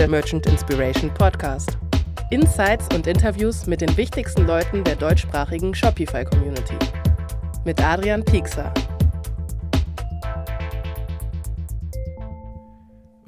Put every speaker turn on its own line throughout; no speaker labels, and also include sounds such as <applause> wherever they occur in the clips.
der Merchant Inspiration Podcast. Insights und Interviews mit den wichtigsten Leuten der deutschsprachigen Shopify-Community. Mit Adrian Piekser.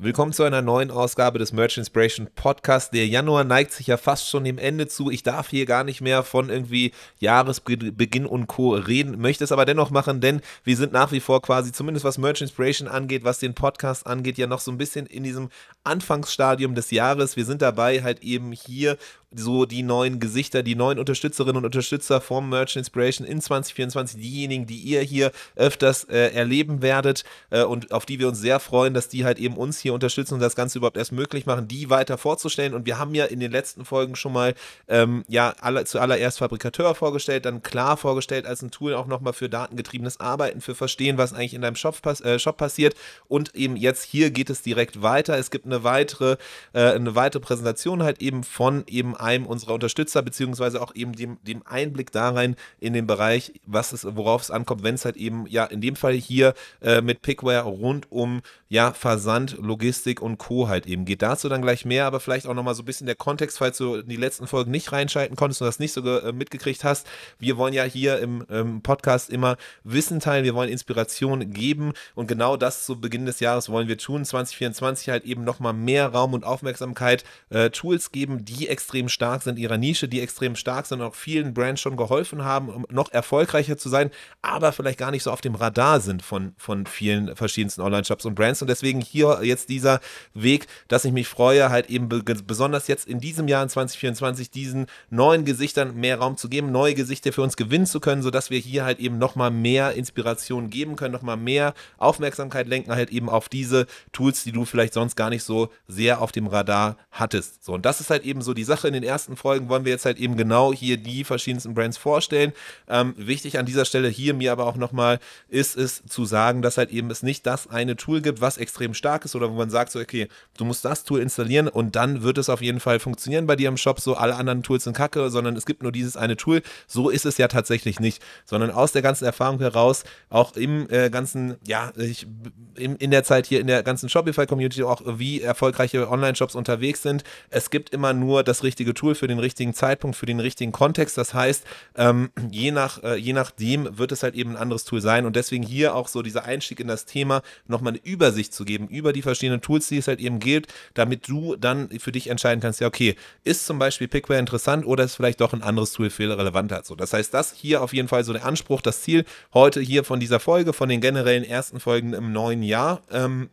Willkommen zu einer neuen Ausgabe des Merch Inspiration Podcast. Der Januar neigt sich ja fast schon dem Ende zu. Ich darf hier gar nicht mehr von irgendwie Jahresbeginn und Co. reden, möchte es aber dennoch machen, denn wir sind nach wie vor quasi, zumindest was Merch Inspiration angeht, was den Podcast angeht, ja noch so ein bisschen in diesem Anfangsstadium des Jahres. Wir sind dabei, halt eben hier so die neuen Gesichter, die neuen Unterstützerinnen und Unterstützer vom Merch Inspiration in 2024, diejenigen, die ihr hier öfters äh, erleben werdet äh, und auf die wir uns sehr freuen, dass die halt eben uns hier unterstützen und das Ganze überhaupt erst möglich machen, die weiter vorzustellen. Und wir haben ja in den letzten Folgen schon mal ähm, ja alle, zuallererst Fabrikateur vorgestellt, dann klar vorgestellt als ein Tool auch nochmal für datengetriebenes Arbeiten, für Verstehen, was eigentlich in deinem Shop, pass äh, Shop passiert. Und eben jetzt hier geht es direkt weiter. Es gibt eine weitere, äh, eine weitere Präsentation halt eben von eben einem unserer Unterstützer, beziehungsweise auch eben dem, dem Einblick da rein in den Bereich, was es, worauf es ankommt, wenn es halt eben, ja, in dem Fall hier äh, mit Pickware rund um ja, Versand, Logistik und Co. halt eben geht. Dazu dann gleich mehr, aber vielleicht auch nochmal so ein bisschen der Kontext, falls du in die letzten Folgen nicht reinschalten konntest und das nicht so äh, mitgekriegt hast. Wir wollen ja hier im ähm, Podcast immer Wissen teilen, wir wollen Inspiration geben und genau das zu Beginn des Jahres wollen wir tun. 2024 halt eben nochmal mehr Raum und Aufmerksamkeit, äh, Tools geben, die extrem stark sind, ihrer Nische, die extrem stark sind und auch vielen Brands schon geholfen haben, um noch erfolgreicher zu sein, aber vielleicht gar nicht so auf dem Radar sind von, von vielen verschiedensten Online-Shops und Brands. Und deswegen hier jetzt dieser Weg, dass ich mich freue, halt eben besonders jetzt in diesem Jahr in 2024 diesen neuen Gesichtern mehr Raum zu geben, neue Gesichter für uns gewinnen zu können, sodass wir hier halt eben nochmal mehr Inspiration geben können, nochmal mehr Aufmerksamkeit lenken, halt eben auf diese Tools, die du vielleicht sonst gar nicht so sehr auf dem Radar hattest. So, und das ist halt eben so die Sache. In den ersten Folgen wollen wir jetzt halt eben genau hier die verschiedensten Brands vorstellen. Ähm, wichtig an dieser Stelle hier mir aber auch nochmal ist es zu sagen, dass halt eben es nicht das eine Tool gibt, was extrem stark ist oder wo man sagt so, okay, du musst das Tool installieren und dann wird es auf jeden Fall funktionieren bei dir im Shop, so alle anderen Tools sind kacke, sondern es gibt nur dieses eine Tool. So ist es ja tatsächlich nicht, sondern aus der ganzen Erfahrung heraus, auch im äh, ganzen, ja, ich, in, in der Zeit hier in der ganzen Shopify-Community auch wie erfolgreiche Online-Shops unterwegs sind, es gibt immer nur das richtige Tool für den richtigen Zeitpunkt, für den richtigen Kontext. Das heißt, ähm, je, nach, äh, je nachdem wird es halt eben ein anderes Tool sein und deswegen hier auch so dieser Einstieg in das Thema, nochmal eine Übersicht zu geben über die verschiedenen Tools, die es halt eben gilt, damit du dann für dich entscheiden kannst, ja, okay, ist zum Beispiel Pickware interessant oder ist vielleicht doch ein anderes Tool viel relevanter? So, das heißt, das hier auf jeden Fall so der Anspruch, das Ziel heute hier von dieser Folge, von den generellen ersten Folgen im neuen Jahr. Ähm,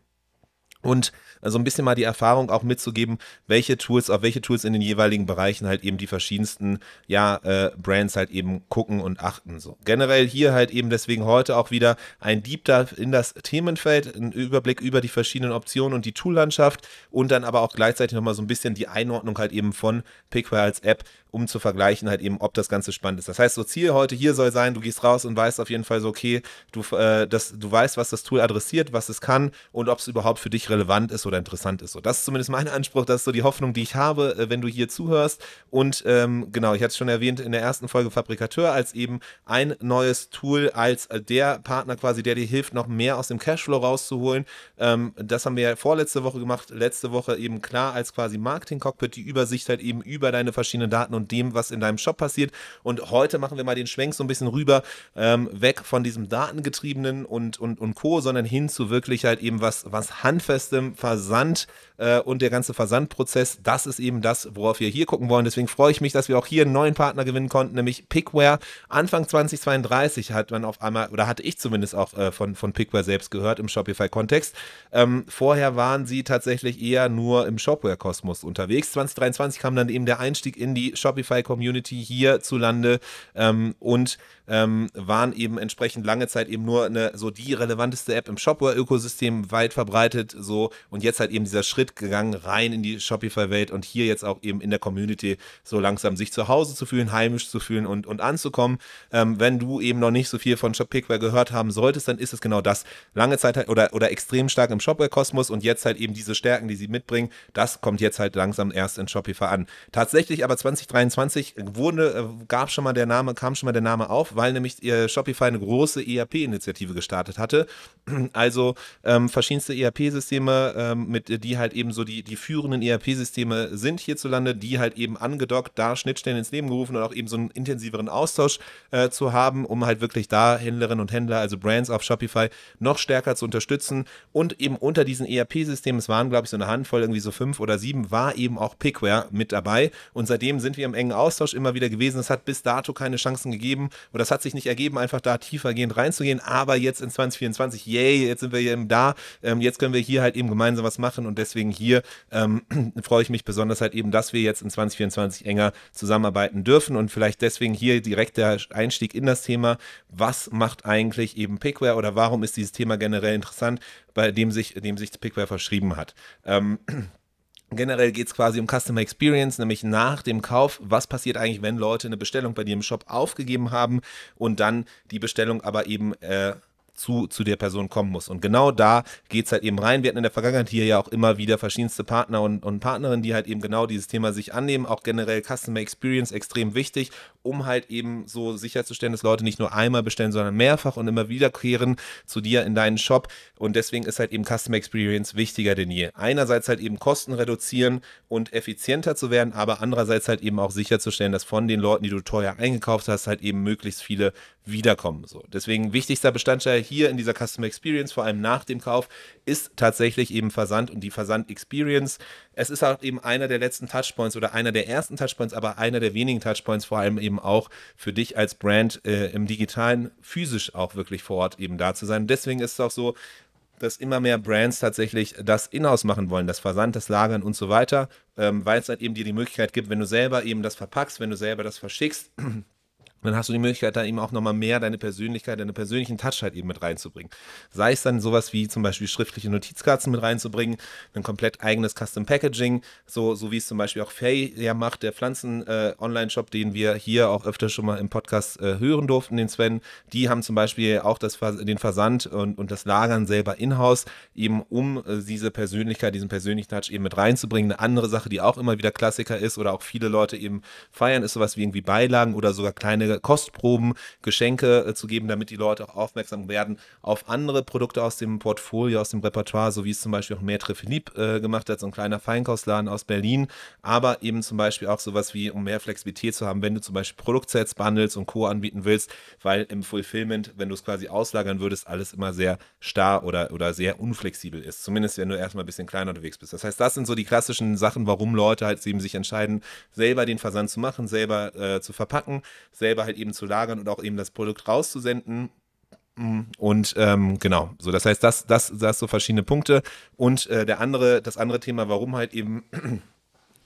und so ein bisschen mal die Erfahrung auch mitzugeben, welche Tools, auf welche Tools in den jeweiligen Bereichen halt eben die verschiedensten ja, äh, Brands halt eben gucken und achten. So. Generell hier halt eben deswegen heute auch wieder ein Deep Dive in das Themenfeld, ein Überblick über die verschiedenen Optionen und die Toollandschaft und dann aber auch gleichzeitig nochmal so ein bisschen die Einordnung halt eben von Pickware als App um zu vergleichen, halt eben, ob das Ganze spannend ist. Das heißt, so Ziel heute hier soll sein, du gehst raus und weißt auf jeden Fall so, okay, du, äh, das, du weißt, was das Tool adressiert, was es kann und ob es überhaupt für dich relevant ist oder interessant ist. So, das ist zumindest mein Anspruch, das ist so die Hoffnung, die ich habe, äh, wenn du hier zuhörst. Und ähm, genau, ich hatte es schon erwähnt in der ersten Folge Fabrikateur als eben ein neues Tool, als äh, der Partner quasi, der dir hilft, noch mehr aus dem Cashflow rauszuholen. Ähm, das haben wir ja vorletzte Woche gemacht, letzte Woche eben klar als quasi Marketing-Cockpit, die Übersicht halt eben über deine verschiedenen Daten und dem, was in deinem Shop passiert. Und heute machen wir mal den Schwenk so ein bisschen rüber, ähm, weg von diesem datengetriebenen und, und, und Co., sondern hin zu wirklich halt eben was, was handfestem Versand äh, und der ganze Versandprozess. Das ist eben das, worauf wir hier gucken wollen. Deswegen freue ich mich, dass wir auch hier einen neuen Partner gewinnen konnten, nämlich Pickware. Anfang 2032 hat man auf einmal, oder hatte ich zumindest auch äh, von, von Pickware selbst gehört im Shopify-Kontext. Ähm, vorher waren sie tatsächlich eher nur im Shopware-Kosmos unterwegs. 2023 kam dann eben der Einstieg in die Shopify Shopify-Community hierzulande ähm, und ähm, waren eben entsprechend lange Zeit eben nur eine, so die relevanteste App im Shopware-Ökosystem weit verbreitet, so und jetzt halt eben dieser Schritt gegangen rein in die Shopify-Welt und hier jetzt auch eben in der Community so langsam sich zu Hause zu fühlen, heimisch zu fühlen und, und anzukommen. Ähm, wenn du eben noch nicht so viel von Shopware gehört haben solltest, dann ist es genau das. Lange Zeit halt, oder, oder extrem stark im Shopware-Kosmos und jetzt halt eben diese Stärken, die sie mitbringen, das kommt jetzt halt langsam erst in Shopify an. Tatsächlich aber 2023 wurde, äh, gab schon mal der Name, kam schon mal der Name auf, weil nämlich äh, Shopify eine große ERP-Initiative gestartet hatte. <clears throat> Also ähm, verschiedenste ERP-Systeme, ähm, mit die halt eben so die, die führenden ERP-Systeme sind hierzulande, die halt eben angedockt, da Schnittstellen ins Leben gerufen und auch eben so einen intensiveren Austausch äh, zu haben, um halt wirklich da Händlerinnen und Händler, also Brands auf Shopify, noch stärker zu unterstützen. Und eben unter diesen ERP-Systemen, es waren glaube ich so eine Handvoll, irgendwie so fünf oder sieben, war eben auch Pickware mit dabei. Und seitdem sind wir im engen Austausch immer wieder gewesen. Es hat bis dato keine Chancen gegeben oder es hat sich nicht ergeben, einfach da tiefergehend reinzugehen. Aber jetzt in 2024, yay, jetzt sind wir eben da. Ähm, jetzt können wir hier halt eben gemeinsam was machen und deswegen hier ähm, <clears throat> freue ich mich besonders halt eben, dass wir jetzt in 2024 enger zusammenarbeiten dürfen und vielleicht deswegen hier direkt der Einstieg in das Thema. Was macht eigentlich eben Pickware oder warum ist dieses Thema generell interessant, bei dem sich, dem sich Pickware verschrieben hat? Ähm, <clears throat> Generell geht es quasi um Customer Experience, nämlich nach dem Kauf. Was passiert eigentlich, wenn Leute eine Bestellung bei dir im Shop aufgegeben haben und dann die Bestellung aber eben äh, zu, zu der Person kommen muss. Und genau da geht es halt eben rein. Wir hatten in der Vergangenheit hier ja auch immer wieder verschiedenste Partner und, und Partnerinnen, die halt eben genau dieses Thema sich annehmen. Auch generell Customer Experience extrem wichtig, um halt eben so sicherzustellen, dass Leute nicht nur einmal bestellen, sondern mehrfach und immer wiederkehren zu dir in deinen Shop. Und deswegen ist halt eben Customer Experience wichtiger denn je. Einerseits halt eben Kosten reduzieren und effizienter zu werden, aber andererseits halt eben auch sicherzustellen, dass von den Leuten, die du teuer eingekauft hast, halt eben möglichst viele wiederkommen. So. Deswegen wichtigster Bestandteil hier in dieser Customer Experience, vor allem nach dem Kauf, ist tatsächlich eben Versand und die Versand-Experience. Es ist auch eben einer der letzten Touchpoints oder einer der ersten Touchpoints, aber einer der wenigen Touchpoints, vor allem eben auch für dich als Brand äh, im digitalen, physisch auch wirklich vor Ort eben da zu sein. Deswegen ist es auch so, dass immer mehr Brands tatsächlich das Inhouse machen wollen, das Versand, das Lagern und so weiter, ähm, weil es halt eben dir die Möglichkeit gibt, wenn du selber eben das verpackst, wenn du selber das verschickst, <clears throat> dann hast du die Möglichkeit, da eben auch nochmal mehr deine Persönlichkeit, deine persönlichen Touch halt eben mit reinzubringen. Sei es dann sowas wie zum Beispiel schriftliche Notizkarten mit reinzubringen, ein komplett eigenes Custom Packaging, so, so wie es zum Beispiel auch Faye ja macht, der Pflanzen-Online-Shop, äh, den wir hier auch öfter schon mal im Podcast äh, hören durften, den Sven. Die haben zum Beispiel auch das, den Versand und, und das Lagern selber in-house, eben um äh, diese Persönlichkeit, diesen persönlichen Touch eben mit reinzubringen. Eine andere Sache, die auch immer wieder Klassiker ist oder auch viele Leute eben feiern, ist sowas wie irgendwie Beilagen oder sogar kleine Kostproben, Geschenke äh, zu geben, damit die Leute auch aufmerksam werden auf andere Produkte aus dem Portfolio, aus dem Repertoire, so wie es zum Beispiel auch Maitre Philippe äh, gemacht hat, so ein kleiner Feinkostladen aus Berlin, aber eben zum Beispiel auch sowas wie, um mehr Flexibilität zu haben, wenn du zum Beispiel Produktsets, Bundles und Co. anbieten willst, weil im Fulfillment, wenn du es quasi auslagern würdest, alles immer sehr starr oder, oder sehr unflexibel ist. Zumindest wenn du erstmal ein bisschen kleiner unterwegs bist. Das heißt, das sind so die klassischen Sachen, warum Leute halt eben sich entscheiden, selber den Versand zu machen, selber äh, zu verpacken, selber selber halt eben zu lagern und auch eben das Produkt rauszusenden. Und ähm, genau, so das heißt, das, das, das so verschiedene Punkte. Und äh, der andere, das andere Thema, warum halt eben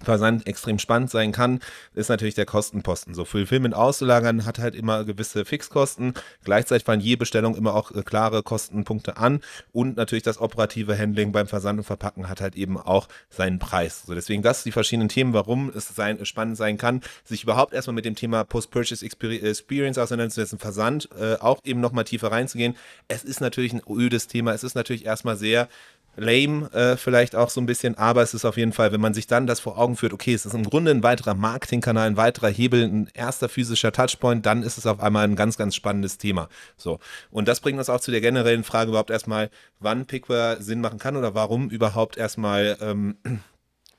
Versand extrem spannend sein kann, ist natürlich der Kostenposten. So Fulfillment auszulagern hat halt immer gewisse Fixkosten. Gleichzeitig fallen je Bestellung immer auch äh, klare Kostenpunkte an und natürlich das operative Handling beim Versand und Verpacken hat halt eben auch seinen Preis. So deswegen das die verschiedenen Themen, warum es sein, spannend sein kann, sich überhaupt erstmal mit dem Thema Post-Purchase Experience auseinanderzusetzen, Versand äh, auch eben nochmal tiefer reinzugehen. Es ist natürlich ein ödes Thema. Es ist natürlich erstmal sehr lame äh, vielleicht auch so ein bisschen, aber es ist auf jeden Fall, wenn man sich dann das vor Augen führt, okay, es ist im Grunde ein weiterer Marketingkanal, ein weiterer Hebel, ein erster physischer Touchpoint, dann ist es auf einmal ein ganz, ganz spannendes Thema. So. Und das bringt uns auch zu der generellen Frage überhaupt erstmal, wann Pickware Sinn machen kann oder warum überhaupt erstmal ähm,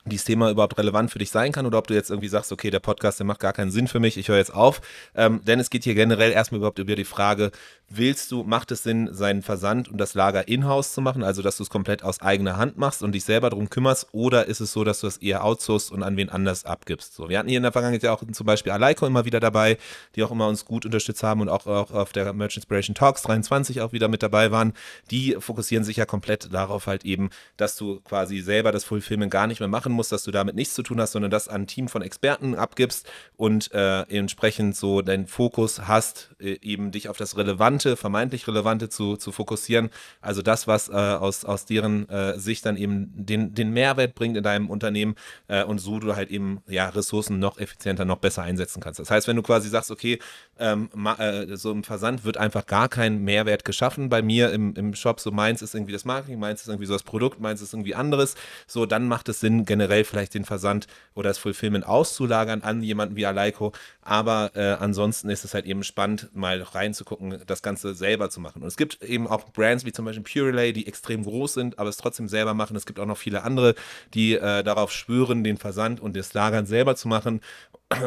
dieses Thema überhaupt relevant für dich sein kann oder ob du jetzt irgendwie sagst, okay, der Podcast, der macht gar keinen Sinn für mich, ich höre jetzt auf. Ähm, denn es geht hier generell erstmal überhaupt über die Frage, willst du, macht es Sinn, seinen Versand und das Lager in-house zu machen, also dass du es komplett aus eigener Hand machst und dich selber darum kümmerst, oder ist es so, dass du es eher outsourcest und an wen anders abgibst? So, wir hatten hier in der Vergangenheit ja auch zum Beispiel Aleiko immer wieder dabei, die auch immer uns gut unterstützt haben und auch, auch auf der Merch Inspiration Talks 23 auch wieder mit dabei waren. Die fokussieren sich ja komplett darauf halt eben, dass du quasi selber das Fulfillment gar nicht mehr machen musst, dass du damit nichts zu tun hast, sondern das an ein Team von Experten abgibst und äh, entsprechend so deinen Fokus hast, äh, eben dich auf das Relevante, vermeintlich Relevante zu, zu fokussieren. Also das, was äh, aus, aus deren äh, Sicht dann eben den, den Mehrwert bringt in deinem Unternehmen äh, und so du halt eben ja, Ressourcen noch effizienter, noch besser einsetzen kannst. Das heißt, wenn du quasi sagst, okay, ähm, äh, so im Versand wird einfach gar kein Mehrwert geschaffen bei mir im, im Shop, so meins ist irgendwie das Marketing, meins ist irgendwie so das Produkt, meins ist irgendwie anderes, so dann macht es Sinn, generell generell vielleicht den Versand oder das Fulfillment auszulagern an jemanden wie Aleiko. Aber äh, ansonsten ist es halt eben spannend, mal reinzugucken, das Ganze selber zu machen. Und es gibt eben auch Brands wie zum Beispiel Purelay, die extrem groß sind, aber es trotzdem selber machen. Es gibt auch noch viele andere, die äh, darauf schwören, den Versand und das Lagern selber zu machen.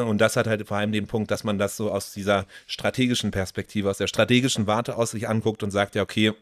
Und das hat halt vor allem den Punkt, dass man das so aus dieser strategischen Perspektive, aus der strategischen Warte aus sich anguckt und sagt, ja, okay,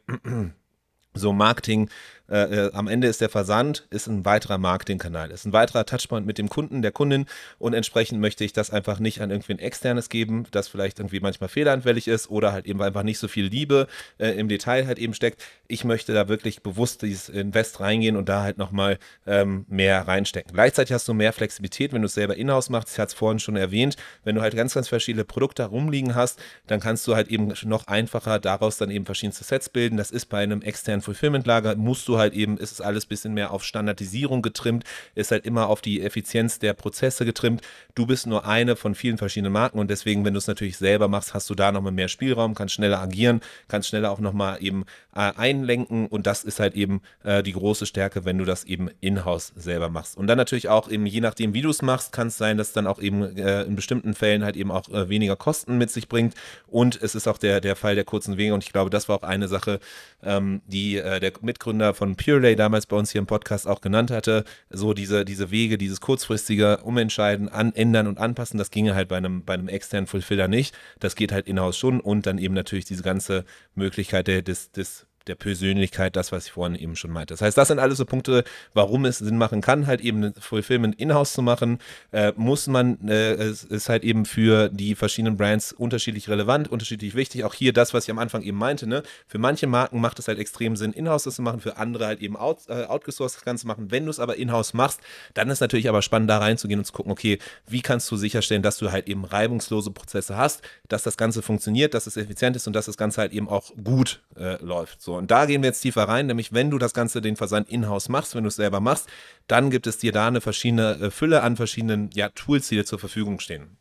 so Marketing äh, äh, am Ende ist der Versand ist ein weiterer Marketingkanal, ist ein weiterer Touchpoint mit dem Kunden, der Kundin und entsprechend möchte ich das einfach nicht an irgendwie ein externes geben, das vielleicht irgendwie manchmal fehleranfällig ist oder halt eben einfach nicht so viel Liebe äh, im Detail halt eben steckt. Ich möchte da wirklich bewusst dieses Invest reingehen und da halt nochmal ähm, mehr reinstecken. Gleichzeitig hast du mehr Flexibilität, wenn du es selber in-house machst. Ich hatte es vorhin schon erwähnt, wenn du halt ganz, ganz verschiedene Produkte rumliegen hast, dann kannst du halt eben noch einfacher daraus dann eben verschiedenste Sets bilden. Das ist bei einem externen Fulfillment-Lager, musst du halt eben, ist es alles ein bisschen mehr auf Standardisierung getrimmt, ist halt immer auf die Effizienz der Prozesse getrimmt. Du bist nur eine von vielen verschiedenen Marken und deswegen, wenn du es natürlich selber machst, hast du da nochmal mehr Spielraum, kannst schneller agieren, kannst schneller auch nochmal eben äh, einlenken und das ist halt eben äh, die große Stärke, wenn du das eben in-house selber machst. Und dann natürlich auch eben, je nachdem, wie du es machst, kann es sein, dass dann auch eben äh, in bestimmten Fällen halt eben auch äh, weniger Kosten mit sich bringt und es ist auch der, der Fall der kurzen Wege und ich glaube, das war auch eine Sache, ähm, die äh, der Mitgründer von Purelay damals bei uns hier im Podcast auch genannt hatte, so diese, diese Wege, dieses kurzfristige Umentscheiden, an, ändern und anpassen, das ginge halt bei einem, bei einem externen Fulfiller nicht. Das geht halt in-house schon und dann eben natürlich diese ganze Möglichkeit der, des, des der Persönlichkeit, das, was ich vorhin eben schon meinte. Das heißt, das sind alles so Punkte, warum es Sinn machen kann, halt eben Fulfillment in-house zu machen. Äh, muss man, äh, es ist halt eben für die verschiedenen Brands unterschiedlich relevant, unterschiedlich wichtig. Auch hier das, was ich am Anfang eben meinte, ne? Für manche Marken macht es halt extrem Sinn, in-house das zu machen, für andere halt eben out, äh, outgesourced das Ganze machen. Wenn du es aber in-house machst, dann ist natürlich aber spannend, da reinzugehen und zu gucken, okay, wie kannst du sicherstellen, dass du halt eben reibungslose Prozesse hast, dass das Ganze funktioniert, dass es effizient ist und dass das Ganze halt eben auch gut äh, läuft. So, und da gehen wir jetzt tiefer rein, nämlich wenn du das Ganze den Versand in-house machst, wenn du es selber machst, dann gibt es dir da eine verschiedene äh, Fülle an verschiedenen ja, Tools, die dir zur Verfügung stehen.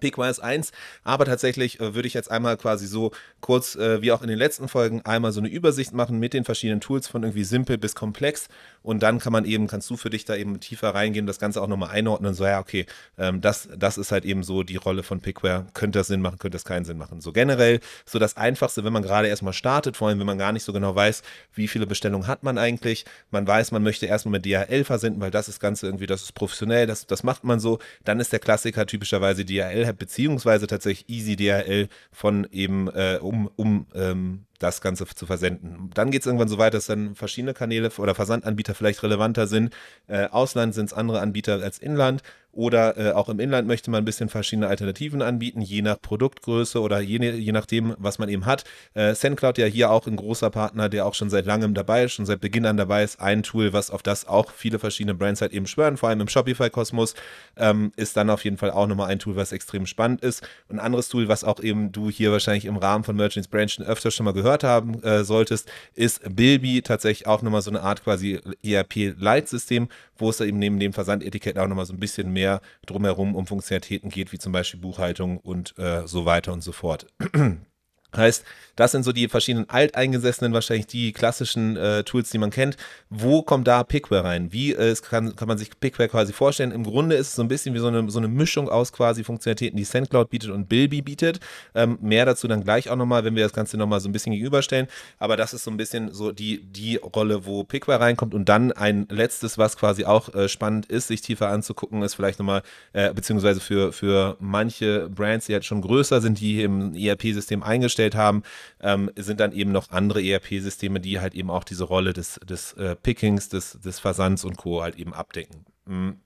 Pickwise 1, aber tatsächlich äh, würde ich jetzt einmal quasi so kurz, äh, wie auch in den letzten Folgen, einmal so eine Übersicht machen mit den verschiedenen Tools von irgendwie simpel bis komplex und dann kann man eben, kannst du für dich da eben tiefer reingehen das Ganze auch nochmal einordnen so, ja, okay, ähm, das, das ist halt eben so die Rolle von Pickware, könnte das Sinn machen, könnte das keinen Sinn machen. So generell, so das Einfachste, wenn man gerade erstmal startet, vor allem wenn man gar nicht so genau weiß, wie viele Bestellungen hat man eigentlich, man weiß, man möchte erstmal mit DHL versenden, weil das ist Ganze irgendwie, das ist professionell, das, das macht man so, dann ist der Klassiker typischerweise DHL beziehungsweise tatsächlich EasyDHL von eben, äh, um, um ähm, das Ganze zu versenden. Dann geht es irgendwann so weit, dass dann verschiedene Kanäle oder Versandanbieter vielleicht relevanter sind. Äh, Ausland sind es andere Anbieter als Inland oder äh, auch im Inland möchte man ein bisschen verschiedene Alternativen anbieten, je nach Produktgröße oder je, je nachdem, was man eben hat. Äh, SendCloud ja hier auch ein großer Partner, der auch schon seit langem dabei ist, schon seit Beginn an dabei ist. Ein Tool, was auf das auch viele verschiedene Brands halt eben schwören, vor allem im Shopify-Kosmos, ähm, ist dann auf jeden Fall auch nochmal ein Tool, was extrem spannend ist. Ein anderes Tool, was auch eben du hier wahrscheinlich im Rahmen von Merchants Branchen öfter schon mal gehört haben äh, solltest, ist Bilby tatsächlich auch nochmal so eine Art quasi ERP-Leitsystem, wo es da eben neben dem Versandetikett auch nochmal so ein bisschen mehr mehr drumherum um Funktionalitäten geht, wie zum Beispiel Buchhaltung und äh, so weiter und so fort. <clears throat> Heißt, das sind so die verschiedenen alteingesessenen, wahrscheinlich die klassischen äh, Tools, die man kennt. Wo kommt da Pickware rein? Wie äh, kann, kann man sich Pickware quasi vorstellen? Im Grunde ist es so ein bisschen wie so eine, so eine Mischung aus quasi Funktionalitäten, die SendCloud bietet und Bilby bietet. Ähm, mehr dazu dann gleich auch nochmal, wenn wir das Ganze nochmal so ein bisschen gegenüberstellen. Aber das ist so ein bisschen so die, die Rolle, wo Pickware reinkommt. Und dann ein letztes, was quasi auch äh, spannend ist, sich tiefer anzugucken, ist vielleicht nochmal, äh, beziehungsweise für, für manche Brands, die jetzt schon größer sind, die im ERP-System eingestellt haben, ähm, sind dann eben noch andere ERP-Systeme, die halt eben auch diese Rolle des, des äh, Pickings, des, des Versands und Co. halt eben abdecken. Mhm.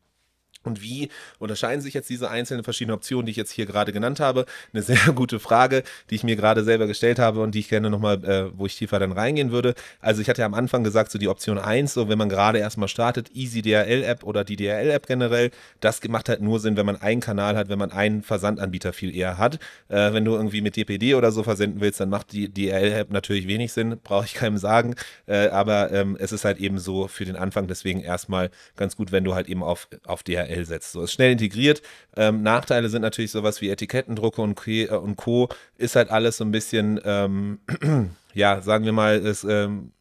Und wie unterscheiden sich jetzt diese einzelnen verschiedenen Optionen, die ich jetzt hier gerade genannt habe? Eine sehr <laughs> gute Frage, die ich mir gerade selber gestellt habe und die ich gerne nochmal, äh, wo ich tiefer dann reingehen würde. Also ich hatte ja am Anfang gesagt, so die Option 1, so wenn man gerade erstmal startet, Easy DRL-App oder die DRL-App generell, das macht halt nur Sinn, wenn man einen Kanal hat, wenn man einen Versandanbieter viel eher hat. Äh, wenn du irgendwie mit DPD oder so versenden willst, dann macht die DRL-App natürlich wenig Sinn, <laughs> brauche ich keinem sagen. Äh, aber ähm, es ist halt eben so für den Anfang deswegen erstmal ganz gut, wenn du halt eben auf, auf DRL HTML setzt. So ist schnell integriert. Ähm, Nachteile sind natürlich sowas wie Etikettendrucke und, äh, und Co. Ist halt alles so ein bisschen, ähm, <clears throat> ja, sagen wir mal, ist, ähm,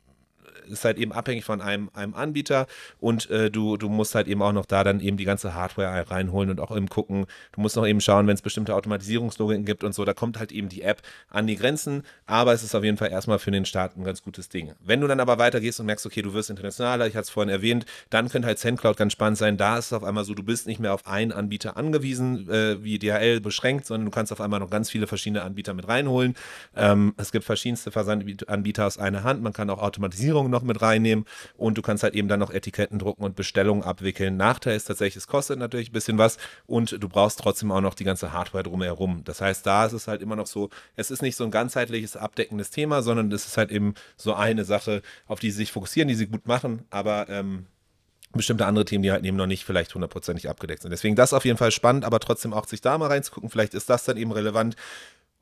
ist halt eben abhängig von einem, einem Anbieter und äh, du, du musst halt eben auch noch da dann eben die ganze Hardware reinholen und auch eben gucken, du musst noch eben schauen, wenn es bestimmte Automatisierungslogiken gibt und so, da kommt halt eben die App an die Grenzen, aber es ist auf jeden Fall erstmal für den Start ein ganz gutes Ding. Wenn du dann aber weitergehst und merkst, okay, du wirst internationaler, ich hatte es vorhin erwähnt, dann könnte halt SendCloud ganz spannend sein, da ist es auf einmal so, du bist nicht mehr auf einen Anbieter angewiesen, äh, wie DHL beschränkt, sondern du kannst auf einmal noch ganz viele verschiedene Anbieter mit reinholen. Ähm, es gibt verschiedenste Versandanbieter aus einer Hand, man kann auch Automatisierung noch mit reinnehmen und du kannst halt eben dann noch Etiketten drucken und Bestellungen abwickeln. Nachteil ist tatsächlich, es kostet natürlich ein bisschen was und du brauchst trotzdem auch noch die ganze Hardware drumherum. Das heißt, da ist es halt immer noch so, es ist nicht so ein ganzheitliches, abdeckendes Thema, sondern es ist halt eben so eine Sache, auf die sie sich fokussieren, die sie gut machen, aber ähm, bestimmte andere Themen, die halt eben noch nicht vielleicht hundertprozentig abgedeckt sind. Deswegen das auf jeden Fall spannend, aber trotzdem auch sich da mal reinzugucken. Vielleicht ist das dann eben relevant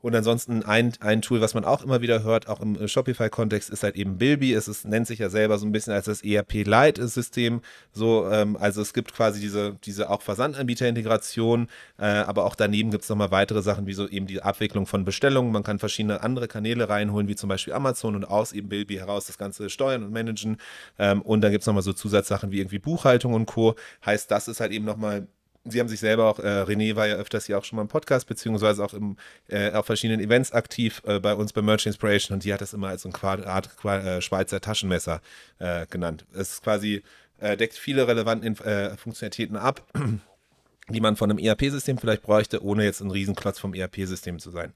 und ansonsten ein, ein Tool, was man auch immer wieder hört, auch im Shopify-Kontext, ist halt eben Bilby. Es ist, nennt sich ja selber so ein bisschen als das ERP-Lite-System. So, ähm, also es gibt quasi diese, diese auch Versandanbieter-Integration, äh, aber auch daneben gibt es nochmal weitere Sachen, wie so eben die Abwicklung von Bestellungen. Man kann verschiedene andere Kanäle reinholen, wie zum Beispiel Amazon und aus eben Bilby heraus das Ganze steuern und managen. Ähm, und dann gibt es nochmal so Zusatzsachen wie irgendwie Buchhaltung und Co. Heißt, das ist halt eben nochmal Sie haben sich selber auch, äh, René war ja öfters hier auch schon mal im Podcast, beziehungsweise auch im, äh, auf verschiedenen Events aktiv äh, bei uns bei Merch Inspiration und die hat das immer als so eine Art äh, Schweizer Taschenmesser äh, genannt. Es ist quasi, äh, deckt viele relevante Funktionalitäten ab, <clears throat> die man von einem ERP-System vielleicht bräuchte, ohne jetzt ein Riesenklotz vom ERP-System zu sein.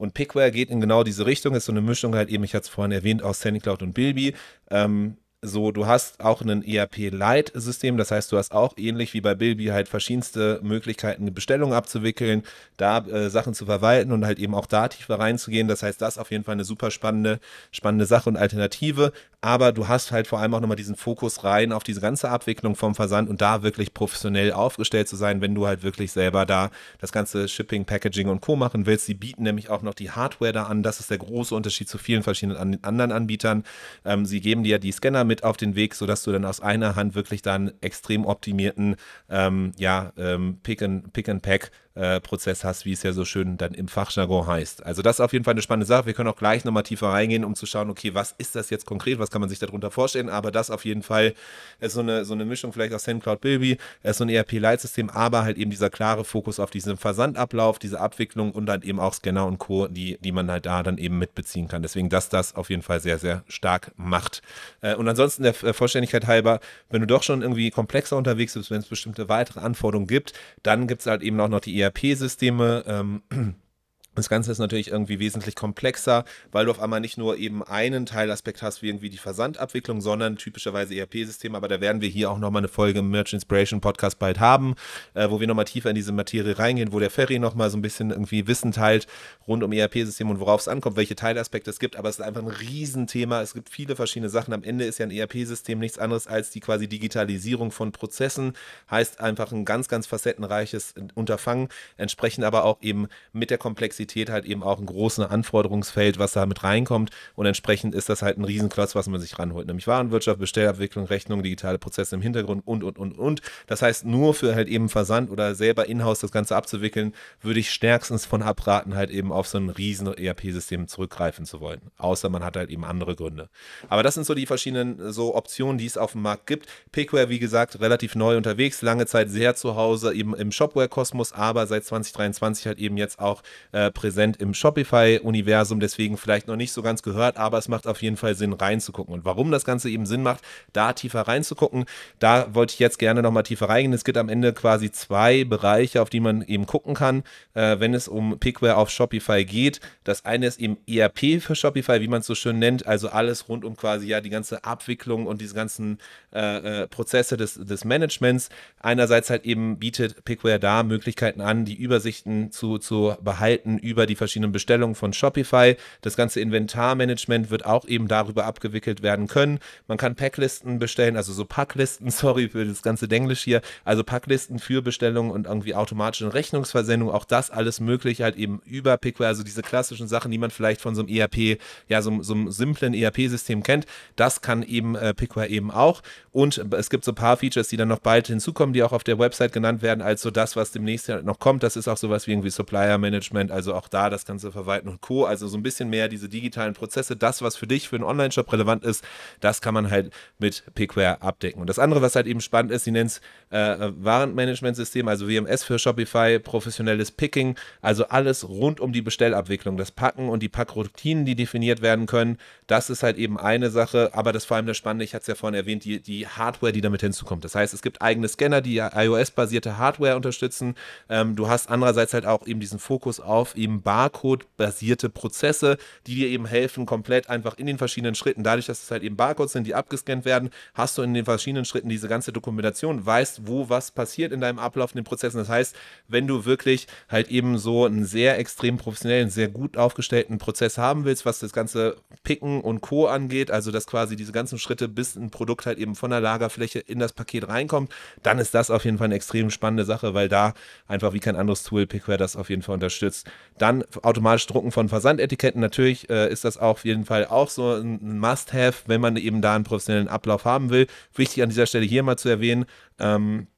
Und Pickware geht in genau diese Richtung, ist so eine Mischung halt eben, ich hatte es vorhin erwähnt, aus SaniCloud und Bilby. Ähm, so, du hast auch ein ERP-Lite-System, das heißt, du hast auch ähnlich wie bei Bilby halt verschiedenste Möglichkeiten, Bestellungen abzuwickeln, da äh, Sachen zu verwalten und halt eben auch da tiefer reinzugehen. Das heißt, das ist auf jeden Fall eine super spannende, spannende Sache und Alternative. Aber du hast halt vor allem auch nochmal diesen Fokus rein auf diese ganze Abwicklung vom Versand und da wirklich professionell aufgestellt zu sein, wenn du halt wirklich selber da das ganze Shipping, Packaging und Co. machen willst. Sie bieten nämlich auch noch die Hardware da an. Das ist der große Unterschied zu vielen verschiedenen an anderen Anbietern. Ähm, sie geben dir die Scanner mit auf den Weg, sodass du dann aus einer Hand wirklich dann extrem optimierten ähm, ja, ähm, Pick, and, Pick äh, Prozess hast, wie es ja so schön dann im Fachjargon heißt. Also das ist auf jeden Fall eine spannende Sache. Wir können auch gleich nochmal tiefer reingehen, um zu schauen, okay, was ist das jetzt konkret, was kann man sich darunter vorstellen, aber das auf jeden Fall ist so eine, so eine Mischung vielleicht aus SendCloud Bilby, ist so ein ERP-Leitsystem, aber halt eben dieser klare Fokus auf diesen Versandablauf, diese Abwicklung und dann eben auch Scanner und Co., die, die man halt da dann eben mitbeziehen kann. Deswegen, dass das auf jeden Fall sehr, sehr stark macht. Äh, und ansonsten der Vollständigkeit halber, wenn du doch schon irgendwie komplexer unterwegs bist, wenn es bestimmte weitere Anforderungen gibt, dann gibt es halt eben auch noch die ERP-Systeme. Ähm, das Ganze ist natürlich irgendwie wesentlich komplexer, weil du auf einmal nicht nur eben einen Teilaspekt hast, wie irgendwie die Versandabwicklung, sondern typischerweise ERP-Systeme. Aber da werden wir hier auch nochmal eine Folge im Merch Inspiration Podcast bald haben, äh, wo wir nochmal tiefer in diese Materie reingehen, wo der Ferry nochmal so ein bisschen irgendwie Wissen teilt rund um ERP-Systeme und worauf es ankommt, welche Teilaspekte es gibt. Aber es ist einfach ein Riesenthema. Es gibt viele verschiedene Sachen. Am Ende ist ja ein ERP-System nichts anderes als die quasi Digitalisierung von Prozessen. Heißt einfach ein ganz, ganz facettenreiches Unterfangen. Entsprechend aber auch eben mit der Komplexität Komplexität halt eben auch ein großes Anforderungsfeld, was da mit reinkommt. Und entsprechend ist das halt ein Riesenklotz, was man sich ranholt. Nämlich Warenwirtschaft, Bestellabwicklung, Rechnung, digitale Prozesse im Hintergrund und, und, und, und. Das heißt, nur für halt eben Versand oder selber in-house das Ganze abzuwickeln, würde ich stärkstens von abraten, halt eben auf so ein riesen ERP-System zurückgreifen zu wollen. Außer man hat halt eben andere Gründe. Aber das sind so die verschiedenen so Optionen, die es auf dem Markt gibt. Pickware, wie gesagt, relativ neu unterwegs, lange Zeit sehr zu Hause, eben im Shopware-Kosmos, aber seit 2023 halt eben jetzt auch äh, präsent im Shopify-Universum, deswegen vielleicht noch nicht so ganz gehört, aber es macht auf jeden Fall Sinn reinzugucken. Und warum das Ganze eben Sinn macht, da tiefer reinzugucken, da wollte ich jetzt gerne nochmal tiefer reingehen. Es gibt am Ende quasi zwei Bereiche, auf die man eben gucken kann, äh, wenn es um Pickware auf Shopify geht. Das eine ist eben ERP für Shopify, wie man es so schön nennt, also alles rund um quasi ja die ganze Abwicklung und diese ganzen äh, äh, Prozesse des, des Managements. Einerseits halt eben bietet Pickware da Möglichkeiten an, die Übersichten zu, zu behalten über die verschiedenen Bestellungen von Shopify. Das ganze Inventarmanagement wird auch eben darüber abgewickelt werden können. Man kann Packlisten bestellen, also so Packlisten, <laughs> sorry für das ganze Denglisch hier, also Packlisten für Bestellungen und irgendwie automatische Rechnungsversendung, auch das alles möglich halt eben über Pickware, also diese klassischen Sachen, die man vielleicht von so einem ERP, ja, so, so einem simplen ERP-System kennt, das kann eben äh, Pickware eben auch. Und es gibt so ein paar Features, die dann noch bald hinzukommen, die auch auf der Website genannt werden, als so das, was demnächst noch kommt. Das ist auch sowas wie irgendwie Supplier Management, also also auch da das Ganze verwalten und Co. Also so ein bisschen mehr diese digitalen Prozesse, das, was für dich für einen Online-Shop relevant ist, das kann man halt mit Pickware abdecken. Und das andere, was halt eben spannend ist, sie nennt es äh, Warenmanagementsystem, also WMS für Shopify, professionelles Picking, also alles rund um die Bestellabwicklung, das Packen und die Packroutinen, die definiert werden können. Das ist halt eben eine Sache, aber das vor allem das Spannende, ich hatte es ja vorhin erwähnt, die, die Hardware, die damit hinzukommt. Das heißt, es gibt eigene Scanner, die iOS-basierte Hardware unterstützen. Ähm, du hast andererseits halt auch eben diesen Fokus auf eben Barcode-basierte Prozesse, die dir eben helfen, komplett einfach in den verschiedenen Schritten, dadurch, dass es halt eben Barcodes sind, die abgescannt werden, hast du in den verschiedenen Schritten diese ganze Dokumentation, weißt, wo was passiert in deinem Ablauf in den Prozessen. Das heißt, wenn du wirklich halt eben so einen sehr extrem professionellen, sehr gut aufgestellten Prozess haben willst, was das ganze Picken und Co. angeht, also dass quasi diese ganzen Schritte, bis ein Produkt halt eben von der Lagerfläche in das Paket reinkommt, dann ist das auf jeden Fall eine extrem spannende Sache, weil da einfach wie kein anderes Tool Pickware das auf jeden Fall unterstützt. Dann automatisch Drucken von Versandetiketten, natürlich äh, ist das auf jeden Fall auch so ein Must-Have, wenn man eben da einen professionellen Ablauf haben will. Wichtig an dieser Stelle hier mal zu erwähnen, ähm,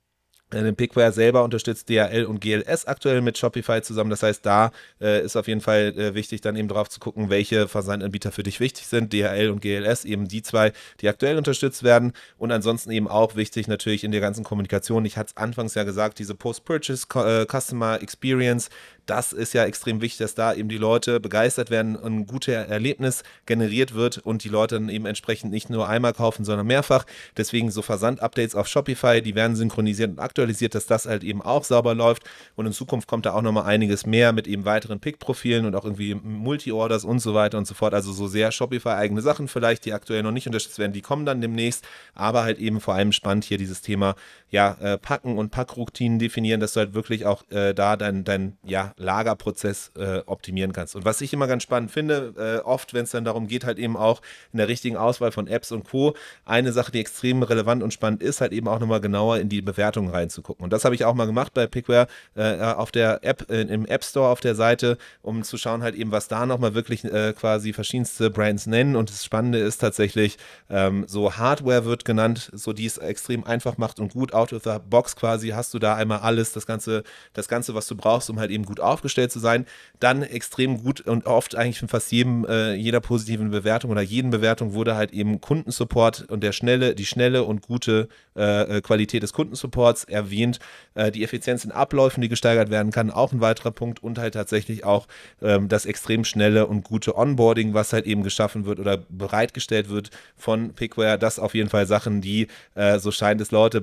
äh, Pickware selber unterstützt DHL und GLS aktuell mit Shopify zusammen. Das heißt, da äh, ist auf jeden Fall äh, wichtig, dann eben drauf zu gucken, welche Versandanbieter für dich wichtig sind. DHL und GLS, eben die zwei, die aktuell unterstützt werden. Und ansonsten eben auch wichtig natürlich in der ganzen Kommunikation. Ich hatte es anfangs ja gesagt, diese Post-Purchase äh, Experience, das ist ja extrem wichtig, dass da eben die Leute begeistert werden, ein gutes Erlebnis generiert wird und die Leute dann eben entsprechend nicht nur einmal kaufen, sondern mehrfach. Deswegen so Versand-Updates auf Shopify, die werden synchronisiert und aktualisiert, dass das halt eben auch sauber läuft. Und in Zukunft kommt da auch nochmal einiges mehr mit eben weiteren Pick-Profilen und auch irgendwie Multi-Orders und so weiter und so fort. Also so sehr Shopify-eigene Sachen vielleicht, die aktuell noch nicht unterstützt werden, die kommen dann demnächst. Aber halt eben vor allem spannend hier dieses Thema, ja, äh, Packen und Packroutinen definieren, dass du halt wirklich auch äh, da dein, dein, ja, Lagerprozess äh, optimieren kannst. Und was ich immer ganz spannend finde, äh, oft, wenn es dann darum geht, halt eben auch in der richtigen Auswahl von Apps und Co., eine Sache, die extrem relevant und spannend ist, halt eben auch nochmal genauer in die Bewertungen reinzugucken. Und das habe ich auch mal gemacht bei Pickware äh, auf der App, äh, im App Store auf der Seite, um zu schauen halt eben, was da nochmal wirklich quasi verschiedenste Brands nennen. Und das Spannende ist tatsächlich, ähm, so Hardware wird genannt, so die es extrem einfach macht und gut out of the box quasi hast du da einmal alles, das ganze, das ganze, was du brauchst, um halt eben gut aufgestellt zu sein, dann extrem gut und oft eigentlich von fast jedem, äh, jeder positiven Bewertung oder jeden Bewertung wurde halt eben Kundensupport und der schnelle, die schnelle und gute äh, äh, Qualität des Kundensupports erwähnt, äh, die Effizienz in Abläufen, die gesteigert werden kann, auch ein weiterer Punkt und halt tatsächlich auch ähm, das extrem schnelle und gute Onboarding, was halt eben geschaffen wird oder bereitgestellt wird von Pickware. Das auf jeden Fall Sachen, die, äh, so scheint es Leute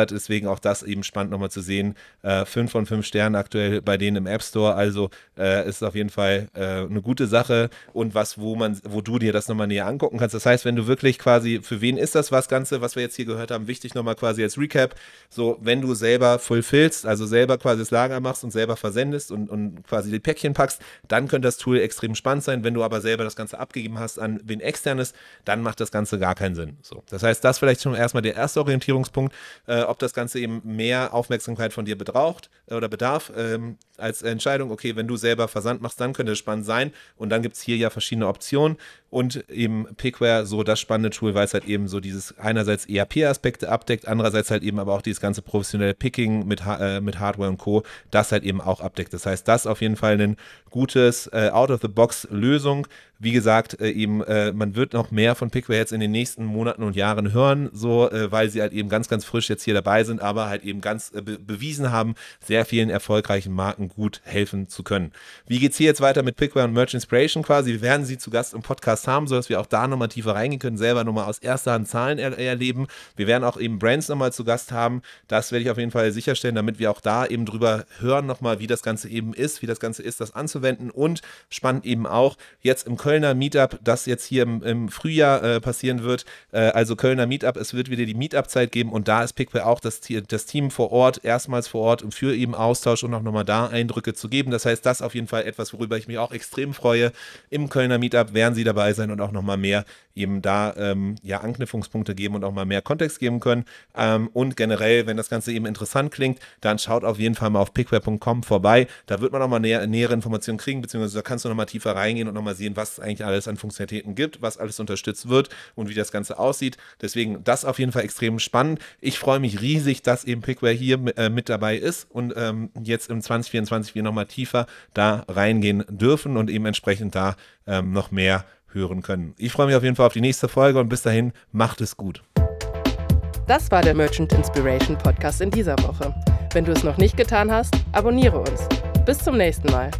begeistert, deswegen auch das eben spannend nochmal zu sehen. Äh, fünf von fünf Sternen aktuell bei denen im App Store, also äh, ist auf jeden Fall äh, eine gute Sache und was, wo man, wo du dir das nochmal näher angucken kannst. Das heißt, wenn du wirklich quasi, für wen ist das was Ganze, was wir jetzt hier gehört haben, wichtig nochmal quasi als Recap, so wenn du selber fulfillst, also selber quasi das Lager machst und selber versendest und, und quasi die Päckchen packst, dann könnte das Tool extrem spannend sein. Wenn du aber selber das Ganze abgegeben hast an wen externes, dann macht das Ganze gar keinen Sinn. So, das heißt, das vielleicht schon erstmal der erste Orientierungspunkt, äh, ob das Ganze eben mehr Aufmerksamkeit von dir betraucht äh, oder bedarf, ähm, als Entscheidung, okay, wenn du selber Versand machst, dann könnte es spannend sein. Und dann gibt es hier ja verschiedene Optionen und eben Pickware so das spannende Tool, weil es halt eben so dieses einerseits ERP-Aspekte abdeckt, andererseits halt eben aber auch dieses ganze professionelle Picking mit, äh, mit Hardware und Co., das halt eben auch abdeckt. Das heißt, das auf jeden Fall ein gutes äh, Out-of-the-Box-Lösung. Wie gesagt, äh, eben, äh, man wird noch mehr von Pickware jetzt in den nächsten Monaten und Jahren hören, so, äh, weil sie halt eben ganz, ganz frisch jetzt hier dabei sind, aber halt eben ganz äh, be bewiesen haben, sehr vielen erfolgreichen Marken gut helfen zu können. Wie geht es hier jetzt weiter mit Pickware und Merch Inspiration quasi? Wir werden sie zu Gast im Podcast haben, sodass wir auch da nochmal tiefer reingehen können, selber nochmal aus erster Hand Zahlen er erleben. Wir werden auch eben Brands nochmal zu Gast haben. Das werde ich auf jeden Fall sicherstellen, damit wir auch da eben drüber hören nochmal, wie das Ganze eben ist, wie das Ganze ist, das anzuwenden und spannend eben auch jetzt im Kölner Meetup, das jetzt hier im, im Frühjahr äh, passieren wird. Äh, also Kölner Meetup, es wird wieder die Meetup-Zeit geben und da ist Pickware auch das, das Team vor Ort, erstmals vor Ort, um für eben Austausch und auch nochmal da Eindrücke zu geben. Das heißt, das auf jeden Fall etwas, worüber ich mich auch extrem freue. Im Kölner Meetup werden Sie dabei sein und auch nochmal mehr eben da ähm, ja Anknüpfungspunkte geben und auch mal mehr Kontext geben können. Ähm, und generell, wenn das Ganze eben interessant klingt, dann schaut auf jeden Fall mal auf pickware.com vorbei. Da wird man nochmal näher, nähere Informationen kriegen, beziehungsweise da kannst du nochmal tiefer reingehen und nochmal sehen, was es eigentlich alles an Funktionalitäten gibt, was alles unterstützt wird und wie das Ganze aussieht. Deswegen das auf jeden Fall extrem spannend. Ich freue mich riesig, dass eben Pickware hier äh, mit dabei ist und ähm, jetzt im 2024 wir nochmal tiefer da reingehen dürfen und eben entsprechend da ähm, noch mehr hören können. Ich freue mich auf jeden Fall auf die nächste Folge und bis dahin macht es gut.
Das war der Merchant Inspiration Podcast in dieser Woche. Wenn du es noch nicht getan hast, abonniere uns. Bis zum nächsten Mal.